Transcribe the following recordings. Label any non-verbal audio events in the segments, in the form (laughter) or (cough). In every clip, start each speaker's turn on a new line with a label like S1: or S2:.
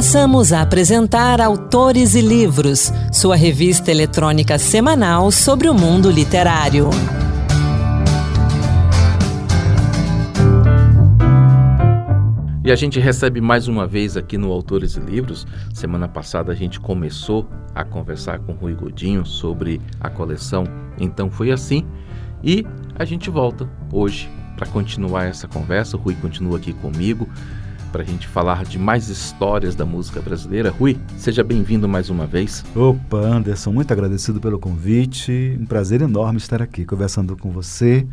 S1: Passamos a apresentar Autores e Livros, sua revista eletrônica semanal sobre o mundo literário.
S2: E a gente recebe mais uma vez aqui no Autores e Livros. Semana passada a gente começou a conversar com Rui Godinho sobre a coleção Então Foi Assim. E a gente volta hoje para continuar essa conversa. O Rui continua aqui comigo para a gente falar de mais histórias da música brasileira. Rui, seja bem-vindo mais uma vez.
S3: Opa, Anderson, muito agradecido pelo convite. Um prazer enorme estar aqui conversando com você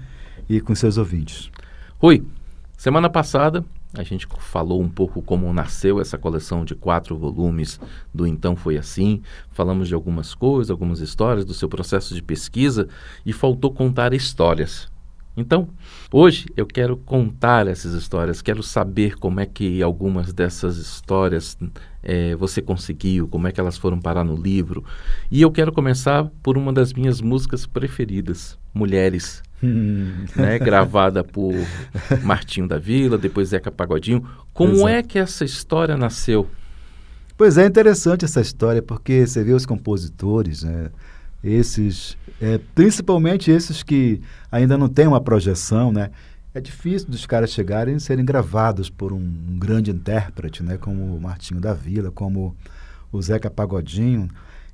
S3: e com seus ouvintes.
S2: Rui, semana passada a gente falou um pouco como nasceu essa coleção de quatro volumes do Então Foi Assim. Falamos de algumas coisas, algumas histórias do seu processo de pesquisa e faltou contar histórias. Então, hoje eu quero contar essas histórias, quero saber como é que algumas dessas histórias é, você conseguiu, como é que elas foram parar no livro. E eu quero começar por uma das minhas músicas preferidas, Mulheres, hum. né, (laughs) gravada por Martinho da Vila, depois Zeca Pagodinho. Como Exato. é que essa história nasceu?
S3: Pois é, interessante essa história, porque você vê os compositores, né? Esses, é, principalmente esses que ainda não têm uma projeção, né? É difícil dos caras chegarem e serem gravados por um, um grande intérprete, né? Como o Martinho da Vila, como o Zeca Pagodinho.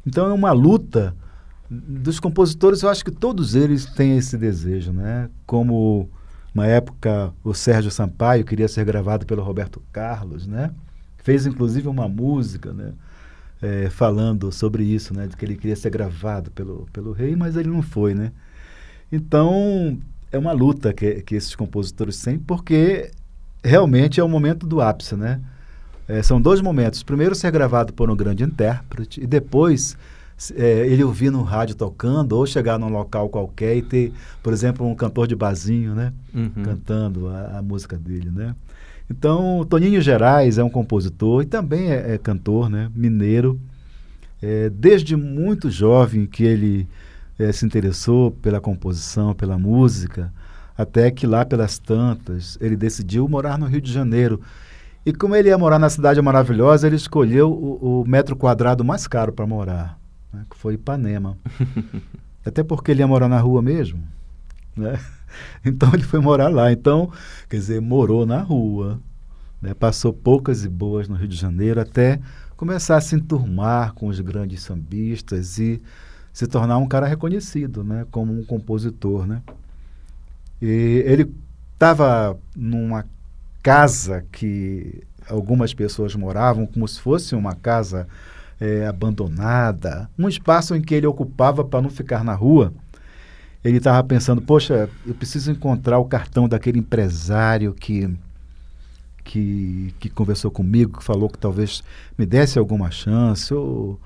S3: Então é uma luta dos compositores. Eu acho que todos eles têm esse desejo, né? Como uma época o Sérgio Sampaio queria ser gravado pelo Roberto Carlos, né? Fez inclusive uma música, né? É, falando sobre isso, né? De que ele queria ser gravado pelo, pelo rei, mas ele não foi, né? Então, é uma luta que, que esses compositores têm, porque realmente é o momento do ápice, né? É, são dois momentos. Primeiro, ser gravado por um grande intérprete, e depois é, ele ouvir no rádio tocando, ou chegar num local qualquer e ter, por exemplo, um cantor de basinho, né? Uhum. Cantando a, a, música dele, né? Então, Toninho Gerais é um compositor e também é, é cantor, né? Mineiro. É, desde muito jovem que ele é, se interessou pela composição, pela música, até que lá pelas tantas ele decidiu morar no Rio de Janeiro. E como ele ia morar na cidade maravilhosa, ele escolheu o, o metro quadrado mais caro para morar, né? que foi Ipanema. (laughs) até porque ele ia morar na rua mesmo, né? (laughs) Então ele foi morar lá. Então, quer dizer, morou na rua, né? passou poucas e boas no Rio de Janeiro até começar a se enturmar com os grandes sambistas e se tornar um cara reconhecido, né? Como um compositor, né? E ele estava numa casa que algumas pessoas moravam como se fosse uma casa é, abandonada, um espaço em que ele ocupava para não ficar na rua ele estava pensando, poxa, eu preciso encontrar o cartão daquele empresário que, que, que conversou comigo, que falou que talvez me desse alguma chance, ou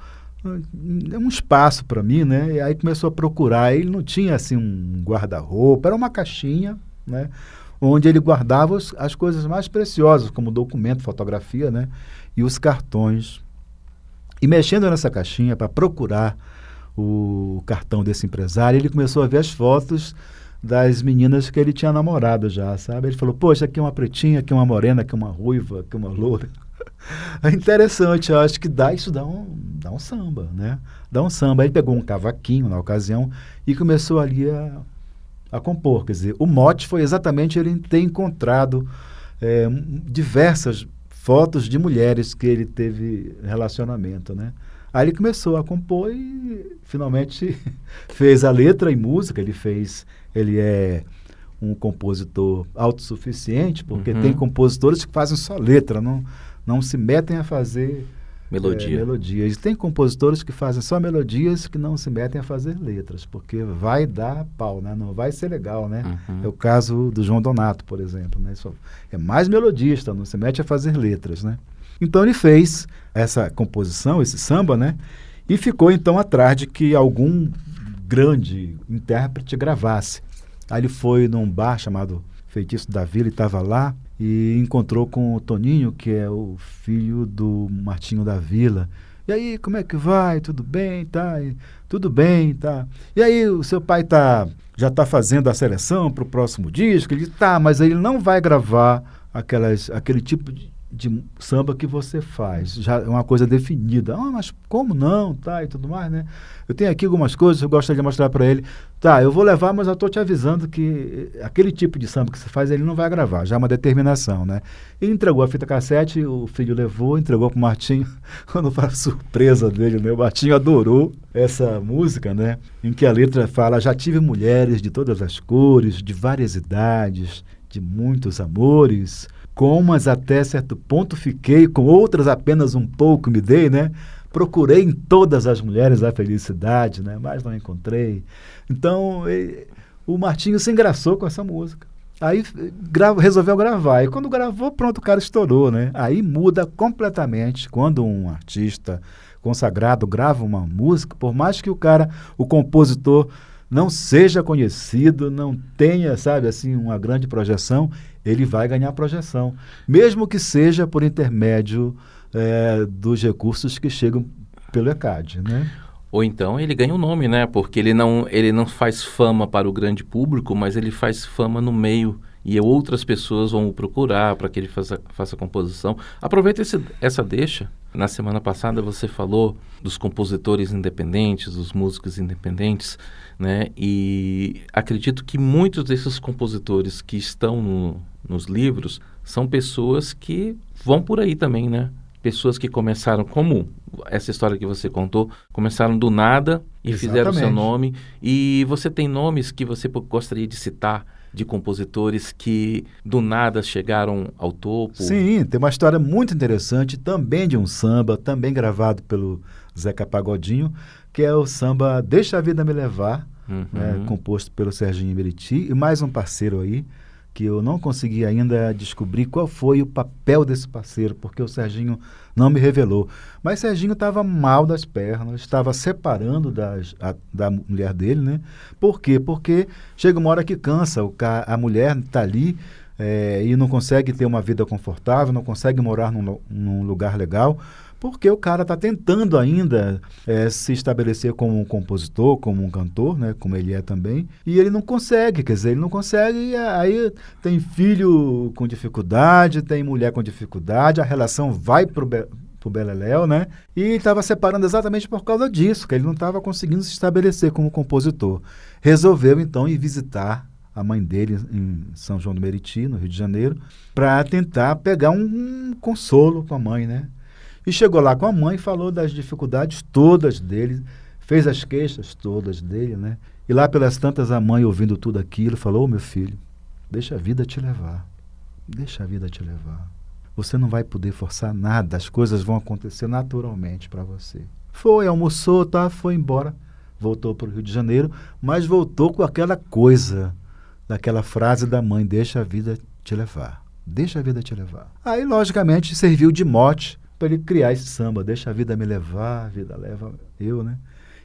S3: é um espaço para mim, né? E aí começou a procurar. Ele não tinha assim um guarda-roupa, era uma caixinha, né? Onde ele guardava as, as coisas mais preciosas, como documento, fotografia, né? E os cartões. E mexendo nessa caixinha para procurar o cartão desse empresário, ele começou a ver as fotos das meninas que ele tinha namorado já, sabe? Ele falou, poxa, aqui uma pretinha, aqui uma morena, aqui uma ruiva, aqui uma loura. (laughs) É interessante, eu acho que dá, isso dá um, dá um samba, né? Dá um samba. Ele pegou um cavaquinho na ocasião e começou ali a, a compor. Quer dizer, o mote foi exatamente ele ter encontrado é, diversas fotos de mulheres que ele teve relacionamento, né? Aí ele começou a compor e finalmente (laughs) fez a letra e música. Ele fez, ele é um compositor autossuficiente, porque uhum. tem compositores que fazem só letra, não, não se metem a fazer
S2: Melodia.
S3: É, melodias. E tem compositores que fazem só melodias que não se metem a fazer letras, porque vai dar pau, né? Não vai ser legal, né? Uhum. É o caso do João Donato, por exemplo, né? É mais melodista, não se mete a fazer letras, né? Então ele fez essa composição, esse samba, né? E ficou então atrás de que algum grande intérprete gravasse. Aí ele foi num bar chamado Feitiço da Vila e estava lá e encontrou com o Toninho, que é o filho do Martinho da Vila. E aí, como é que vai? Tudo bem, tá? E, tudo bem, tá? E aí, o seu pai tá já está fazendo a seleção para o próximo disco? Ele tá, mas ele não vai gravar aquelas, aquele tipo de de samba que você faz. Já é uma coisa definida. Ah, mas como não? Tá, e tudo mais, né? Eu tenho aqui algumas coisas eu gostaria de mostrar para ele. Tá, eu vou levar, mas eu estou te avisando que aquele tipo de samba que você faz, ele não vai gravar. Já é uma determinação, né? Ele entregou a fita cassete, o filho levou, entregou para o Martinho. Quando foi a surpresa dele, né? O Martinho adorou essa música, né? Em que a letra fala: Já tive mulheres de todas as cores, de várias idades, de muitos amores com umas até certo ponto fiquei, com outras apenas um pouco me dei, né? Procurei em todas as mulheres a felicidade, né? Mas não encontrei. Então, ele, o Martinho se engraçou com essa música. Aí grava, resolveu gravar. E quando gravou, pronto, o cara estourou, né? Aí muda completamente quando um artista consagrado grava uma música, por mais que o cara, o compositor, não seja conhecido, não tenha, sabe, assim, uma grande projeção, ele vai ganhar projeção, mesmo que seja por intermédio é, dos recursos que chegam pelo ECAD, né?
S2: Ou então ele ganha o um nome, né? Porque ele não, ele não faz fama para o grande público, mas ele faz fama no meio e outras pessoas vão o procurar para que ele faça, faça composição. Aproveita esse, essa deixa. Na semana passada você falou dos compositores independentes, dos músicos independentes, né? E acredito que muitos desses compositores que estão no, nos livros são pessoas que vão por aí também, né? Pessoas que começaram como essa história que você contou, começaram do nada e Exatamente. fizeram seu nome. E você tem nomes que você gostaria de citar de compositores que do nada chegaram ao topo.
S3: Sim, tem uma história muito interessante também de um samba, também gravado pelo Zeca Pagodinho, que é o samba Deixa a Vida Me Levar, uhum. né, composto pelo Serginho Meriti, e mais um parceiro aí, que eu não consegui ainda descobrir qual foi o papel desse parceiro, porque o Serginho não me revelou. Mas Serginho estava mal das pernas, estava separando das, a, da mulher dele, né? Por quê? Porque chega uma hora que cansa, o, a mulher está ali é, e não consegue ter uma vida confortável, não consegue morar num, num lugar legal porque o cara está tentando ainda é, se estabelecer como um compositor, como um cantor, né, como ele é também, e ele não consegue, quer dizer, ele não consegue, e aí tem filho com dificuldade, tem mulher com dificuldade, a relação vai para o Beleléu, né? E estava separando exatamente por causa disso, que ele não estava conseguindo se estabelecer como compositor. Resolveu então ir visitar a mãe dele em São João do Meriti, no Rio de Janeiro, para tentar pegar um, um consolo com a mãe, né? E chegou lá com a mãe, falou das dificuldades todas dele, fez as queixas todas dele, né? E lá pelas tantas a mãe ouvindo tudo aquilo, falou: oh, "Meu filho, deixa a vida te levar. Deixa a vida te levar. Você não vai poder forçar nada, as coisas vão acontecer naturalmente para você." Foi, almoçou, tá, foi embora, voltou para o Rio de Janeiro, mas voltou com aquela coisa, daquela frase da mãe: "Deixa a vida te levar." Deixa a vida te levar. Aí, logicamente, serviu de mote para ele criar esse samba. Deixa a vida me levar, a vida leva eu, né?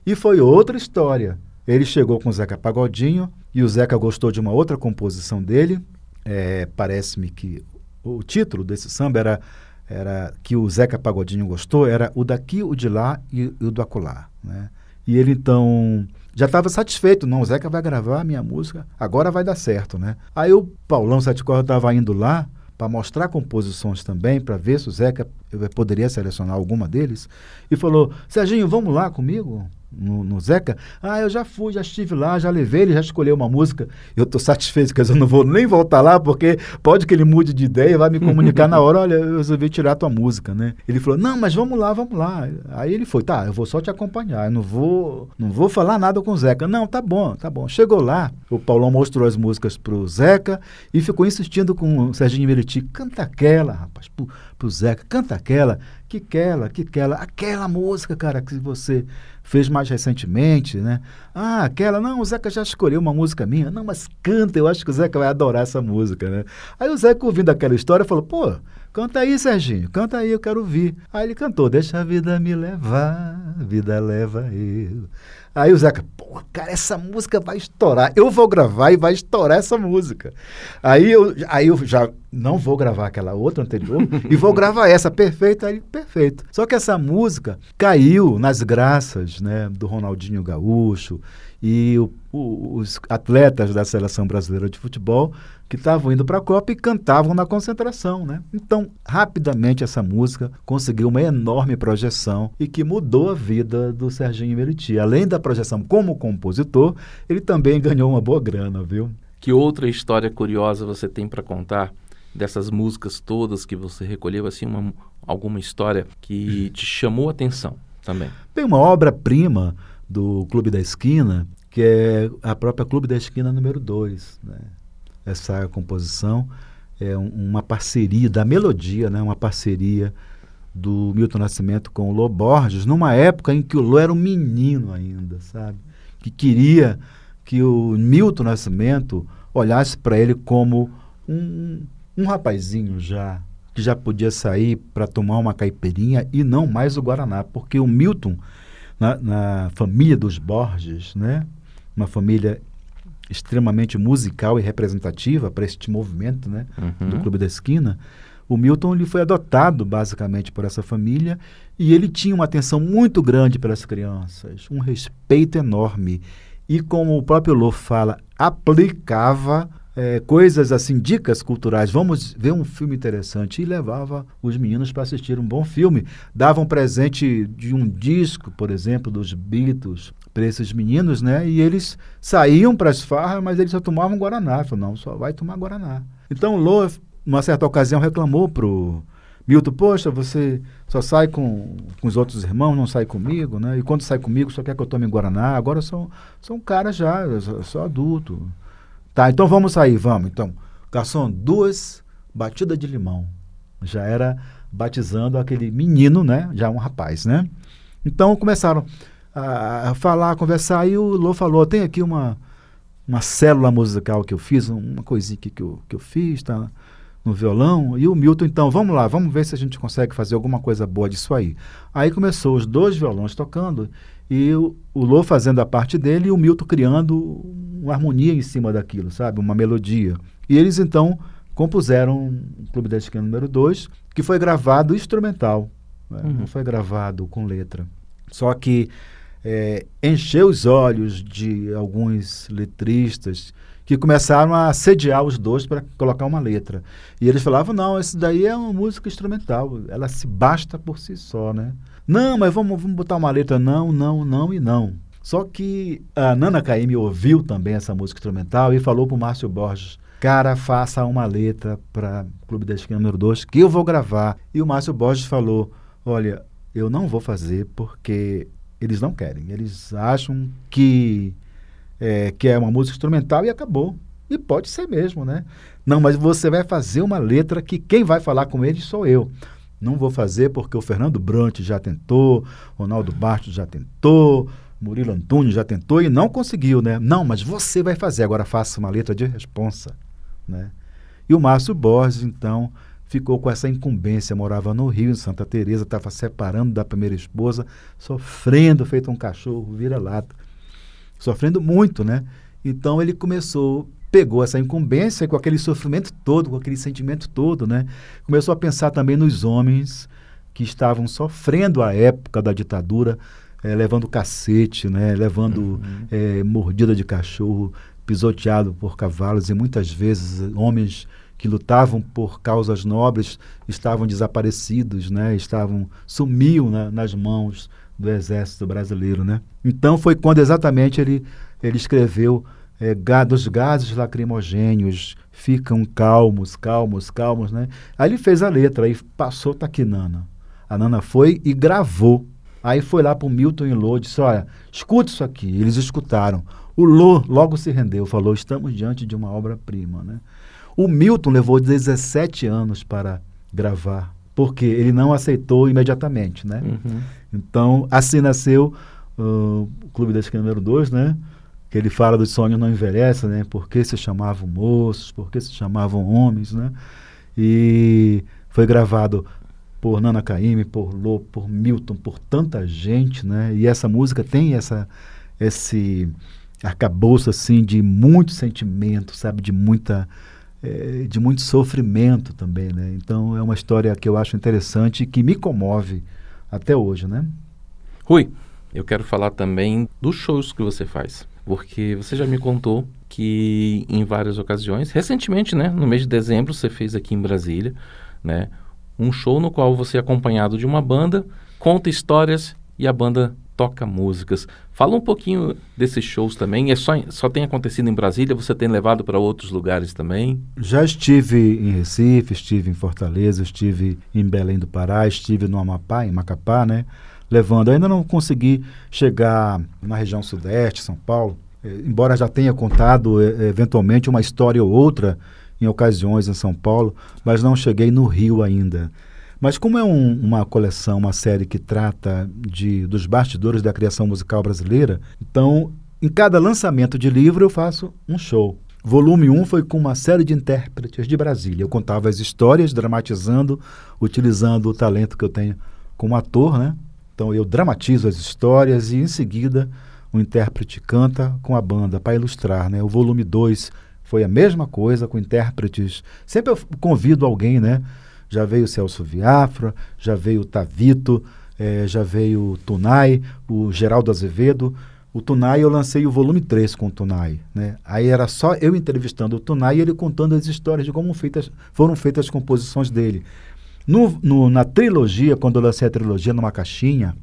S3: E foi outra história. Ele chegou com o Zeca Pagodinho e o Zeca gostou de uma outra composição dele. É, Parece-me que o título desse samba era, era que o Zeca Pagodinho gostou, era o daqui, o de lá e, e o do acolá, né? E ele então já estava satisfeito, não, o Zeca vai gravar a minha música, agora vai dar certo, né? Aí o Paulão Sete Cordas estava indo lá para mostrar composições também, para ver se o Zeca poderia selecionar alguma deles, e falou: Serginho, vamos lá comigo? No, no, Zeca, ah, eu já fui, já estive lá, já levei, ele já escolheu uma música. Eu estou satisfeito, (laughs) quer dizer, eu não vou nem voltar lá, porque pode que ele mude de ideia e vai me comunicar na hora, olha, eu resolvi tirar tua música, né? Ele falou, não, mas vamos lá, vamos lá. Aí ele foi, tá, eu vou só te acompanhar, eu não vou, não vou falar nada com o Zeca. Não, tá bom, tá bom. Chegou lá, o Paulão mostrou as músicas pro Zeca e ficou insistindo com o Serginho Meriti, canta aquela, rapaz, pro, pro Zeca, canta aquela, que aquela, que aquela, aquela música, cara, que você fez mais recentemente, né? Ah, aquela, não, o Zeca já escolheu uma música minha. Não, mas canta, eu acho que o Zeca vai adorar essa música, né? Aí o Zeca, ouvindo aquela história, falou, pô, canta aí, Serginho, canta aí, eu quero ouvir. Aí ele cantou, deixa a vida me levar, vida leva eu. Aí o Zeca, pô, cara, essa música vai estourar. Eu vou gravar e vai estourar essa música. Aí eu, aí eu já não vou gravar aquela outra anterior (laughs) e vou gravar essa, perfeito, aí perfeito. Só que essa música caiu nas graças, né, do Ronaldinho Gaúcho e o, o, os atletas da seleção brasileira de futebol que estavam indo para a Copa e cantavam na concentração, né? Então, rapidamente essa música conseguiu uma enorme projeção e que mudou a vida do Serginho Meriti. Além da projeção como compositor, ele também ganhou uma boa grana, viu?
S2: Que outra história curiosa você tem para contar dessas músicas todas que você recolheu, assim, uma, alguma história que te chamou a atenção também?
S3: Tem uma obra-prima do Clube da Esquina, que é a própria Clube da Esquina número 2. Né? Essa composição é um, uma parceria da melodia, né? uma parceria do Milton Nascimento com o Lô Borges, numa época em que o Lô era um menino ainda, sabe? Que queria que o Milton Nascimento olhasse para ele como um, um rapazinho já, que já podia sair para tomar uma caipirinha e não mais o Guaraná, porque o Milton na, na família dos Borges, né? uma família extremamente musical e representativa para este movimento né? Uhum. do Clube da Esquina, o Milton ele foi adotado basicamente por essa família e ele tinha uma atenção muito grande pelas crianças, um respeito enorme. E como o próprio Lô fala, aplicava é, coisas assim, dicas culturais. Vamos ver um filme interessante. E levava os meninos para assistir um bom filme. Dava um presente de um disco, por exemplo, dos Beatles para esses meninos, né? E eles saíam para as farras, mas eles só tomavam Guaraná. Falou, não, só vai tomar Guaraná. Então, Lô, numa certa ocasião, reclamou pro Milton, poxa, você só sai com, com os outros irmãos, não sai comigo, né? E quando sai comigo, só quer que eu tome Guaraná. Agora eu sou, sou um cara já, eu sou adulto. Tá, então vamos sair, vamos. Então, garçom, duas batidas de limão. Já era batizando aquele menino, né? Já um rapaz, né? Então começaram a, falar, a conversar, e o Lô falou: tem aqui uma, uma célula musical que eu fiz, uma coisinha que eu, que eu fiz, tá? No violão, e o Milton, então, vamos lá, vamos ver se a gente consegue fazer alguma coisa boa disso aí. Aí começou os dois violões tocando, e o, o Lô fazendo a parte dele e o Milton criando uma harmonia em cima daquilo, sabe? Uma melodia. E eles então compuseram o Clube da Esquina número 2, que foi gravado instrumental, né? uhum. não foi gravado com letra. Só que é, encheu os olhos de alguns letristas que começaram a sediar os dois para colocar uma letra. E eles falavam, não, isso daí é uma música instrumental, ela se basta por si só, né? Não, mas vamos, vamos botar uma letra não, não, não e não. Só que a Nana Caymmi ouviu também essa música instrumental e falou para o Márcio Borges, cara, faça uma letra para Clube da Esquina número 2 que eu vou gravar. E o Márcio Borges falou, olha, eu não vou fazer porque eles não querem. Eles acham que é, que é uma música instrumental e acabou. E pode ser mesmo, né? Não, mas você vai fazer uma letra que quem vai falar com eles sou eu. Não vou fazer porque o Fernando Brant já tentou, Ronaldo Bastos já tentou, Murilo Antunes já tentou e não conseguiu, né? Não, mas você vai fazer, agora faça uma letra de responsa, né? E o Márcio Borges, então, ficou com essa incumbência, morava no Rio, em Santa Teresa, estava separando da primeira esposa, sofrendo, feito um cachorro vira-lata, sofrendo muito, né? Então ele começou pegou essa incumbência com aquele sofrimento todo, com aquele sentimento todo, né? Começou a pensar também nos homens que estavam sofrendo a época da ditadura, é, levando cacete, né? Levando uhum. é, mordida de cachorro, pisoteado por cavalos e muitas vezes homens que lutavam por causas nobres estavam desaparecidos, né? Estavam sumiam né? nas mãos do exército brasileiro, né? Então foi quando exatamente ele ele escreveu é, dos gases lacrimogênios ficam calmos, calmos, calmos, né? Aí ele fez a letra, aí passou Taquinana. A Nana foi e gravou. Aí foi lá para o Milton e Lô, disse, olha, escuta isso aqui. Eles escutaram. O Lô logo se rendeu, falou, estamos diante de uma obra-prima, né? O Milton levou 17 anos para gravar, porque ele não aceitou imediatamente, né? Uhum. Então, assim nasceu uh, o Clube da Esquina número 2, né? Que ele fala dos sonhos não envelhecem, né? Por que se chamavam moços, por que se chamavam homens, né? E foi gravado por Nana Caymmi, por Lô, por Milton, por tanta gente, né? E essa música tem essa esse arcabouço assim de muito sentimento, sabe, de muita é, de muito sofrimento também, né? Então é uma história que eu acho interessante e que me comove até hoje, né?
S2: Rui, eu quero falar também dos shows que você faz porque você já me contou que em várias ocasiões, recentemente, né, no mês de dezembro, você fez aqui em Brasília, né, um show no qual você é acompanhado de uma banda, conta histórias e a banda toca músicas. Fala um pouquinho desses shows também. É só, só tem acontecido em Brasília? Você tem levado para outros lugares também?
S3: Já estive em Recife, estive em Fortaleza, estive em Belém do Pará, estive no Amapá, em Macapá, né? Levando. ainda não consegui chegar na região sudeste, São Paulo, é, embora já tenha contado é, eventualmente uma história ou outra em ocasiões em São Paulo, mas não cheguei no Rio ainda. Mas como é um, uma coleção, uma série que trata de, dos bastidores da criação musical brasileira, então em cada lançamento de livro eu faço um show. Volume 1 foi com uma série de intérpretes de Brasília. Eu contava as histórias, dramatizando, utilizando o talento que eu tenho como ator, né? Então eu dramatizo as histórias e em seguida o intérprete canta com a banda para ilustrar, né? O volume 2 foi a mesma coisa com intérpretes. Sempre eu convido alguém, né? já veio o Celso Viafra, já veio o Tavito, é, já veio o Tunai, o Geraldo Azevedo. O Tunai eu lancei o volume 3 com o Tunai. Né? Aí era só eu entrevistando o Tunai e ele contando as histórias de como feitas, foram feitas as composições dele. No, no, na trilogia, quando eu lancei a trilogia numa caixinha,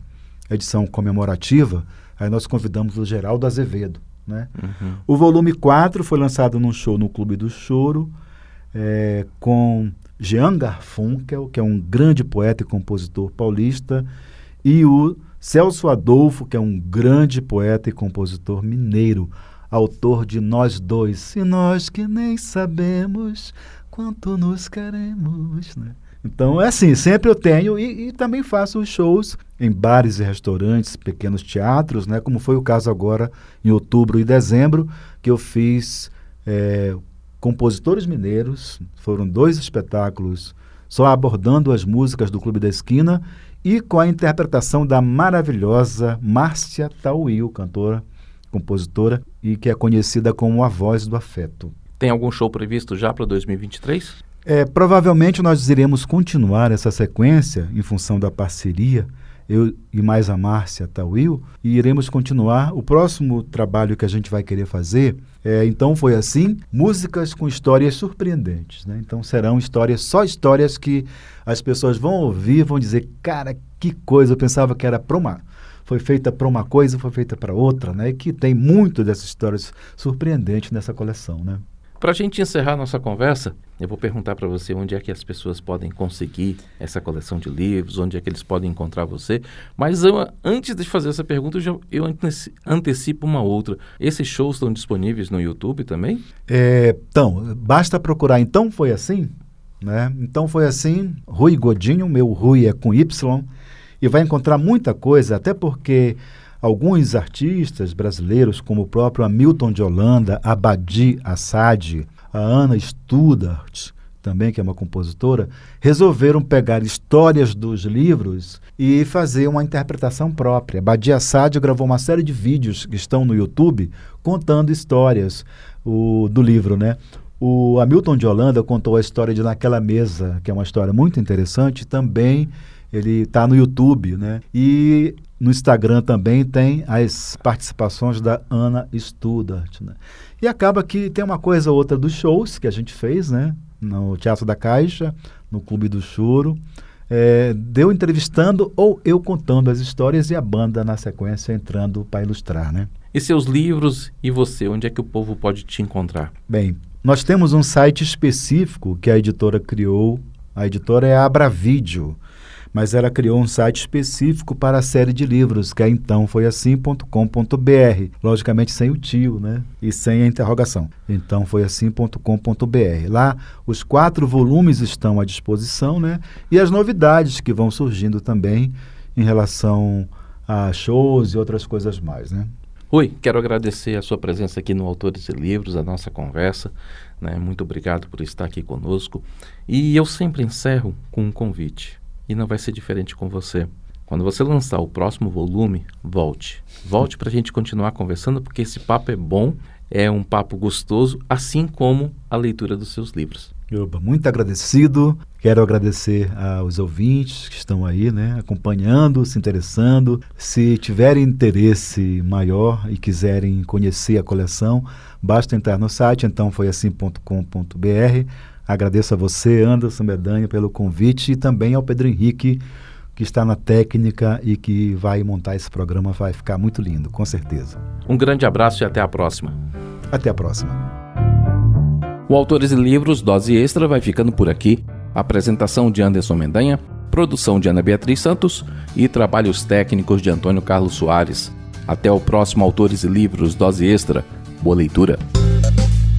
S3: edição comemorativa, aí nós convidamos o Geraldo Azevedo. Né? Uhum. O volume 4 foi lançado num show no Clube do Choro, é, com Jean Garfunkel, que é um grande poeta e compositor paulista, e o Celso Adolfo, que é um grande poeta e compositor mineiro, autor de Nós Dois, e nós que nem sabemos quanto nos queremos. Né? Então é assim, sempre eu tenho e, e, também faço shows em bares e restaurantes, pequenos teatros, né? Como foi o caso agora em outubro e dezembro, que eu fiz é, compositores mineiros, foram dois espetáculos só abordando as músicas do Clube da Esquina e com a interpretação da maravilhosa Márcia Tauil, cantora, compositora e que é conhecida como a voz do afeto.
S2: Tem algum show previsto já para 2023?
S3: É, provavelmente nós iremos continuar essa sequência em função da parceria eu e mais a Márcia Tawil, e iremos continuar. O próximo trabalho que a gente vai querer fazer é, então foi assim, músicas com histórias surpreendentes. Né? Então serão histórias, só histórias que as pessoas vão ouvir, vão dizer, cara, que coisa, eu pensava que era para uma. Foi feita para uma coisa, foi feita para outra, né? E que tem muito dessas histórias surpreendentes nessa coleção, né?
S2: Para a gente encerrar nossa conversa, eu vou perguntar para você onde é que as pessoas podem conseguir essa coleção de livros, onde é que eles podem encontrar você. Mas eu, antes de fazer essa pergunta, eu, já, eu antecipo uma outra. Esses shows estão disponíveis no YouTube também?
S3: É, então, basta procurar. Então foi assim, né? Então foi assim. Rui Godinho, meu Rui é com Y, e vai encontrar muita coisa, até porque Alguns artistas brasileiros, como o próprio Hamilton de Holanda, Abadi Assad, a Ana Studart, também que é uma compositora, resolveram pegar histórias dos livros e fazer uma interpretação própria. Badia Assad gravou uma série de vídeos que estão no YouTube contando histórias o, do livro, né? O Hamilton de Holanda contou a história de Naquela Mesa, que é uma história muito interessante, também ele está no YouTube, né? E no Instagram também tem as participações da Ana Studart. Né? E acaba que tem uma coisa ou outra dos shows que a gente fez, né? No Teatro da Caixa, no Clube do Choro. É, deu entrevistando ou eu contando as histórias e a banda na sequência entrando para ilustrar, né?
S2: E seus livros e você, onde é que o povo pode te encontrar?
S3: Bem, nós temos um site específico que a editora criou. A editora é a Abravídeo mas ela criou um site específico para a série de livros, que é então foi assim.com.br, logicamente sem o tio, né? E sem a interrogação. Então foi assim.com.br. Lá os quatro volumes estão à disposição, né? E as novidades que vão surgindo também em relação a shows e outras coisas mais, né?
S2: Rui, quero agradecer a sua presença aqui no Autores e Livros, a nossa conversa. Né? Muito obrigado por estar aqui conosco. E eu sempre encerro com um convite e não vai ser diferente com você. Quando você lançar o próximo volume, volte. Volte para a gente continuar conversando, porque esse papo é bom, é um papo gostoso, assim como a leitura dos seus livros.
S3: Muito agradecido. Quero agradecer aos ouvintes que estão aí, né, acompanhando, se interessando. Se tiverem interesse maior e quiserem conhecer a coleção, basta entrar no site, então foi assim.com.br. Agradeço a você, Anderson Medanha, pelo convite e também ao Pedro Henrique, que está na técnica e que vai montar esse programa. Vai ficar muito lindo, com certeza.
S2: Um grande abraço e até a próxima.
S3: Até a próxima.
S2: O Autores e Livros Dose Extra vai ficando por aqui. Apresentação de Anderson Mendanha, produção de Ana Beatriz Santos e trabalhos técnicos de Antônio Carlos Soares. Até o próximo Autores e Livros Dose Extra. Boa leitura.